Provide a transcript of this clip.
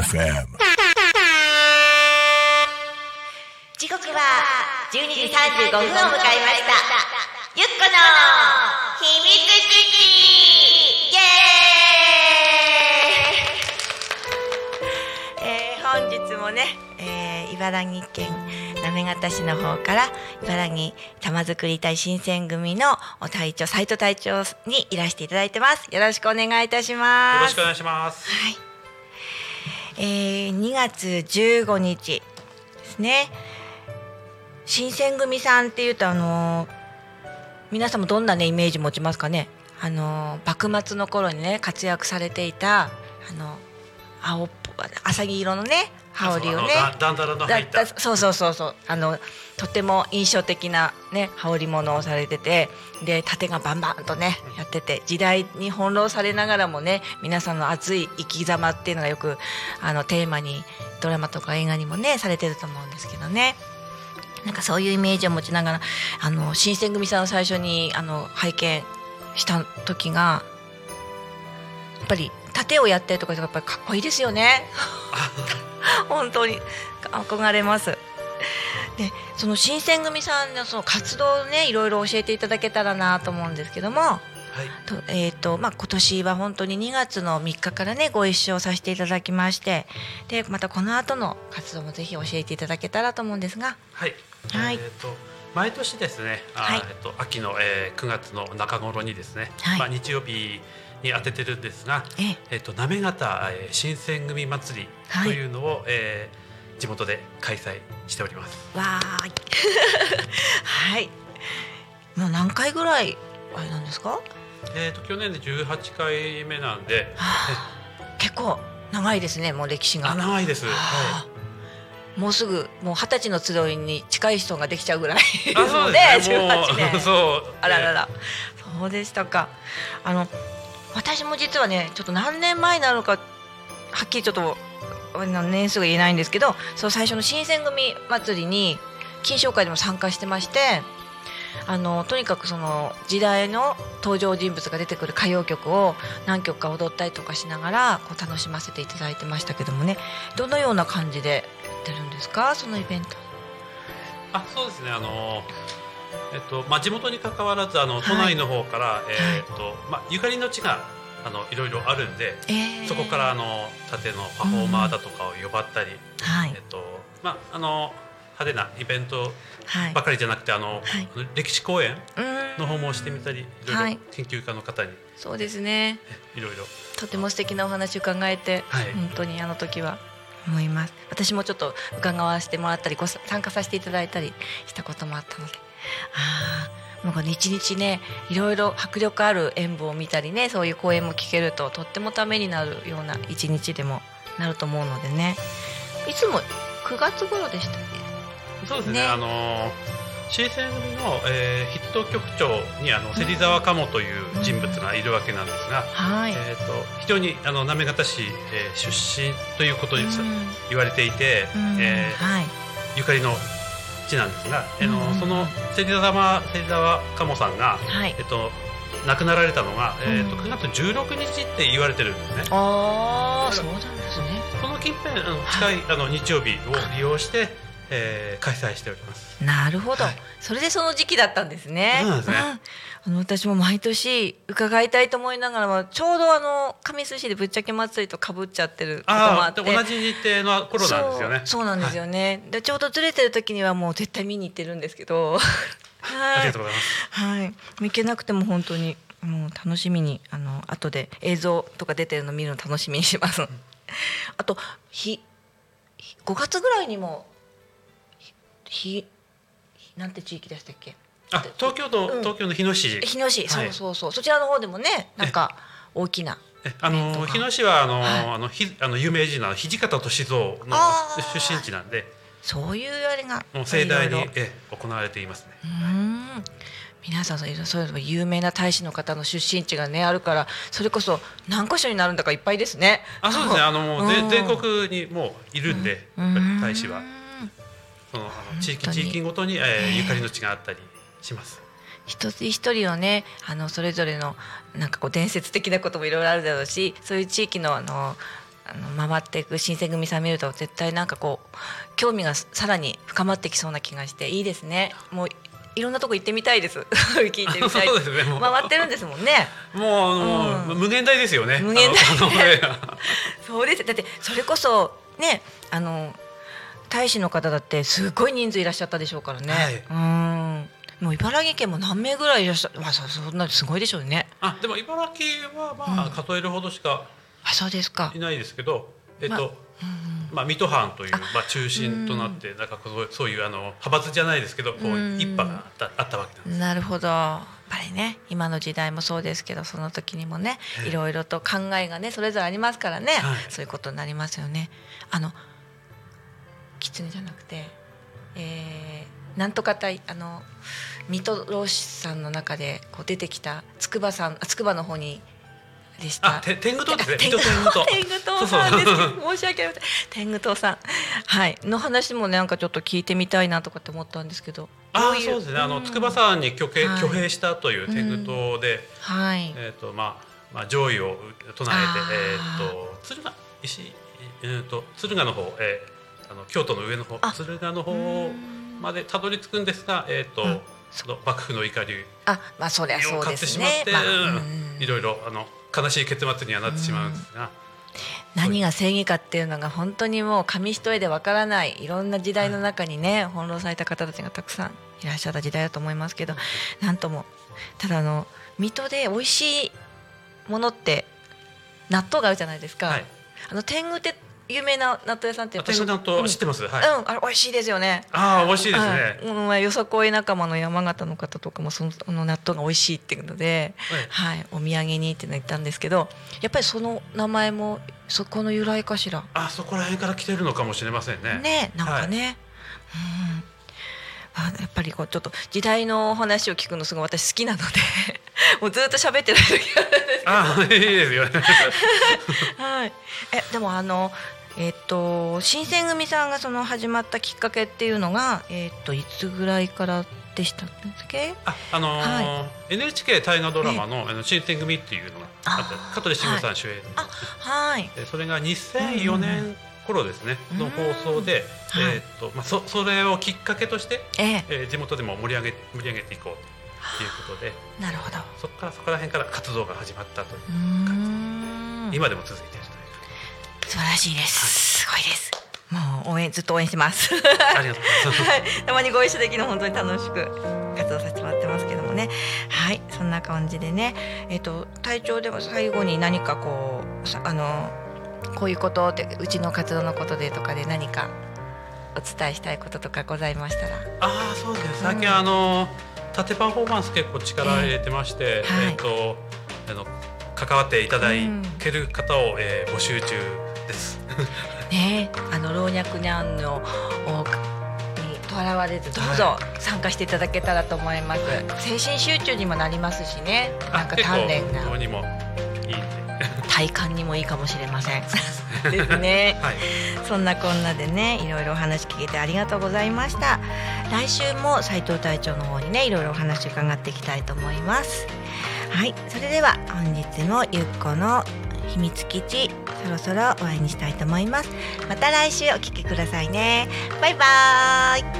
FM. 時刻は12時35分を迎えました。ゆっこの秘密基地。イエーイ、えー、本日もね、えー、茨城県行方市の方から茨城玉作り隊新選組のお隊長斉藤隊長にいらしていただいてますよろしくお願いいたしますよろしくお願いします。はい。えー、2月15日ですね。新選組さんっていうとあのー皆さんもどんなねイメージ持ちますかね？あのー幕末の頃にね活躍されていたあの青っぽ浅黄色のね羽織をね。あのだダンダラの入った。そうそうそうそうあのとても印象的なね羽織物をされててで盾がバンバンとねやってて時代に翻弄されながらもね皆さんの熱い生き様っていうのがよくあのテーマにドラマとか。映画にもねされてると思うんですけどね。なんか。そういうイメージを持ちながらあの新選組さんを最初にあの拝見した時がやっぱり盾をやってるとかやっぱりかっこいいですよね。本当に憧れます。でその新選組さんのその活動をねいろいろ教えていただけたらなと思うんですけども、はい。とえーとまあ、今年は本当に2月の3日からねご一緒させていただきましてでまたこの後の活動もぜひ教えていただけたらと思うんですがはい。はいえっ、と毎年ですね。あはいえっ、と秋の、えー、9月の中頃にですね。はいまあ日曜日に当ててるんですが、ええ。えっ、と行方、えー、新選組祭りはい。というのを、えー地元で開催しております。わーい。はい。もう何回ぐらいあれなんですか？えっ、と去年で18回目なんで、結構長いですねもう歴史が。あ長いです。ははあもうすぐもう二十歳の集いに近い人ができちゃうぐらいですね。もう18年 そう。あららら、そうでしたか。あの私も実はねちょっと何年前なのかはっきりちょっと年数が言えないんですけどそう最初の新選組祭りに金賞会でも参加してましてあのとにかくその時代の登場人物が出てくる歌謡曲を何曲か踊ったりとかしながらこう楽しませていただいてましたけどもね。どのような感じでやってるんですか？そのイベント。あそうですね。あのえっとまあ地元に関わらずあのい。都内の方から、えーっとまあゆかりの地があのいろいろあるんで、えー。そこからあの盾のパフォーマーだとかを呼ばったり、はい。えっとまああの派手なイベントはい。ばかりじゃなくてあの、はい。歴史公演の方もしてみたりいろいろはい。研究家の方にそうですね。いろいろとても素敵なお話を伺えて、はい。本当にあの時は思います。私もちょっと伺わせてもらったりご参加させていただいたりしたこともあったのでああなんかね一日ねいろいろ迫力ある演舞を見たりねそういう公演も聞けるととってもためになるような一日でもなると思うのでね。いつも9月頃でしたっそうですね。ね。あの新選組の、えー、筆頭局長にあの芹沢鴨という人物がいるわけなんですが、けはい、えー、と非常にあの行方市、えー出身ということにさうん。言われていて、うん。えーはい。ゆかりの地なんですが、その芹沢芹沢鴨さんが、はい。えっと亡くなられたのが、えー、とうん。9月16日って言われてるんですね。ああそうなんですね。その近辺あの近いあの日曜日を利用して、えー開催しております。なるほど、はい。それでその時期だったんですね。そうですねあの私も毎年伺いたいと思いながらもちょうどあの神栖市でぶっちゃけ祭りとかぶっちゃってることもあってで同じ日程の頃なんですよね。そうなんですよね、でちょうどずれてる時にはもう絶対見に行ってるんですけど はいありがとうございます。はい行けなくても本当にもう楽しみにあの後で映像とか出てるの見るの楽しみにします。あとひひ5月ぐらいにもひひなんて地域でしたっけ？あ、東京の、うん。東京の日野市。日野市、はい。そうそうそう。そちらの方でもねなんか大きなえあの日野市はあの、はい。あのひあの有名人の土方歳三の出身地なんで、そういうあれがもう盛大にえ行われていますね。うーん。皆さんそういうそういう有名な大使の方の出身地がねあるからそれこそ何箇所になるんだかいっぱいですね。あ、そうですね。あのもううん。全全国にもういるんで、うーん大使は。そのあの地域地域ごとに、えーねゆかりの地があったり、します。一つ一人をねあのそれぞれのなんかこう伝説的なこともいろいろあるだろうしそういう地域のあのあの回っていく新選組さん見ると絶対なんかこう興味がさらに深まってきそうな気がしていいですね。もういろんなとこ行ってみたいです。聞いてみたい。そうですね回ってるんですもんね。もうあの、うん。無限大ですよね。無限大。あのこの絵 そうです。だってそれこそねあの大使の方だってすごい人数いらっしゃったでしょうからね、はい。うんもう茨城県も何名ぐらいいらっしゃまあそそんなすごいでしょうね。あでも茨城はまあ、うん。数えるほどしかあそうですか。いないですけど、えっと。まうんまあ、水戸藩というまあ、中心となってなんかそういうあの派閥じゃないですけどこううん。一派があったあったわけなんです。なるほど。やっぱりね今の時代もそうですけどその時にもねええ。いろいろと考えがねそれぞれありますからね、はい。そういうことになりますよね。あの狐じゃなくて、えー、なんとか隊あの水戸老子さんの中でこう出てきた筑波さんあ筑波の方にでした。天狗党ですね。天狗党。天狗党さんです。申し訳ありません。天狗党さん。はい。の話もねなんかちょっと聞いてみたいなとかって思ったんですけど。あそうですね。あのん筑波山に挙兵,、はい挙兵したという天狗党で、はい。えっ、とまあまあ上位を唱えてえっ、と敦賀石えっ、と敦賀の方、えー、あの京都の上の方。あ。敦賀の方までたどり着くんですが、えっ、と、うんその幕府の怒りあまあそりゃそうですを買ってしまって、。いろいろあの悲しい結末にはなってしまうんですが、何が正義かっていうのが本当にもう紙一重でわからないいろんな時代の中にね翻弄された方たちがたくさんいらっしゃった時代だと思いますけどなんともただあの水戸で美味しいものって納豆があるじゃないですか。はい。あの天狗って有名な納豆屋さんってやっぱ天狗担当知ってます？はい。うん、あれ美味しいですよね。ああ美味しいですね。はいうんまあよさこい仲間の山形の方とかもそのあの納豆が美味しいっていうので、はいはい、お土産にって言ったんですけどやっぱりその名前もそこの由来かしら？あそこら辺から来てるのかもしれませんね。ねなんかね、うんあやっぱりこうちょっと時代のお話を聞くのすごい私好きなので もうずっと喋ってない時があるんですああいいですよね。はい、えでもあのえっ、と新選組さんがその始まったきっかけっていうのがえっ、といつぐらいからでしたっけ？ああのーは NHK 大河ドラマの「あの新選組」っていうのがあって香取慎吾さん主演あはい。でそれが2004年頃ですね、うん。の放送で、はい。えーっとまあ、そそれをきっかけとして、ええ。えー地元でも盛り上げ盛り上げていこうということでなるほど。そこからそこら辺から活動が始まったといううーん。今でも続いている素晴らしいです。すごいです。もう応援ずっと応援してます。ありがとうございます。はい、たまにご一緒できるの本当に楽しく活動させてもらってますけどもね。はい。そんな感じでね。えっ、と体調では最後に何かこうさあのこういうことってうちの活動のことでとかで何かお伝えしたいこととかございましたら。ああそうですね。最近あの縦パフォーマンス結構力入れてまして、えはい。っ、とあの関わっていただける方を、えー募集中です。ねあの老若男女とらわれずどうぞ参加していただけたらと思います、精神集中にもなりますしね。なんか鍛錬がにもいい。体感にもいいかもしれません。ですね。はい。そんなこんなでねいろいろお話聞けてありがとうございました。来週も斉藤隊長の方にねいろいろお話伺っていきたいと思います。はい。それでは本日もゆっこの秘密基地そろそろ終わりにしたいと思います。また来週お聞きくださいね。バイバーイ。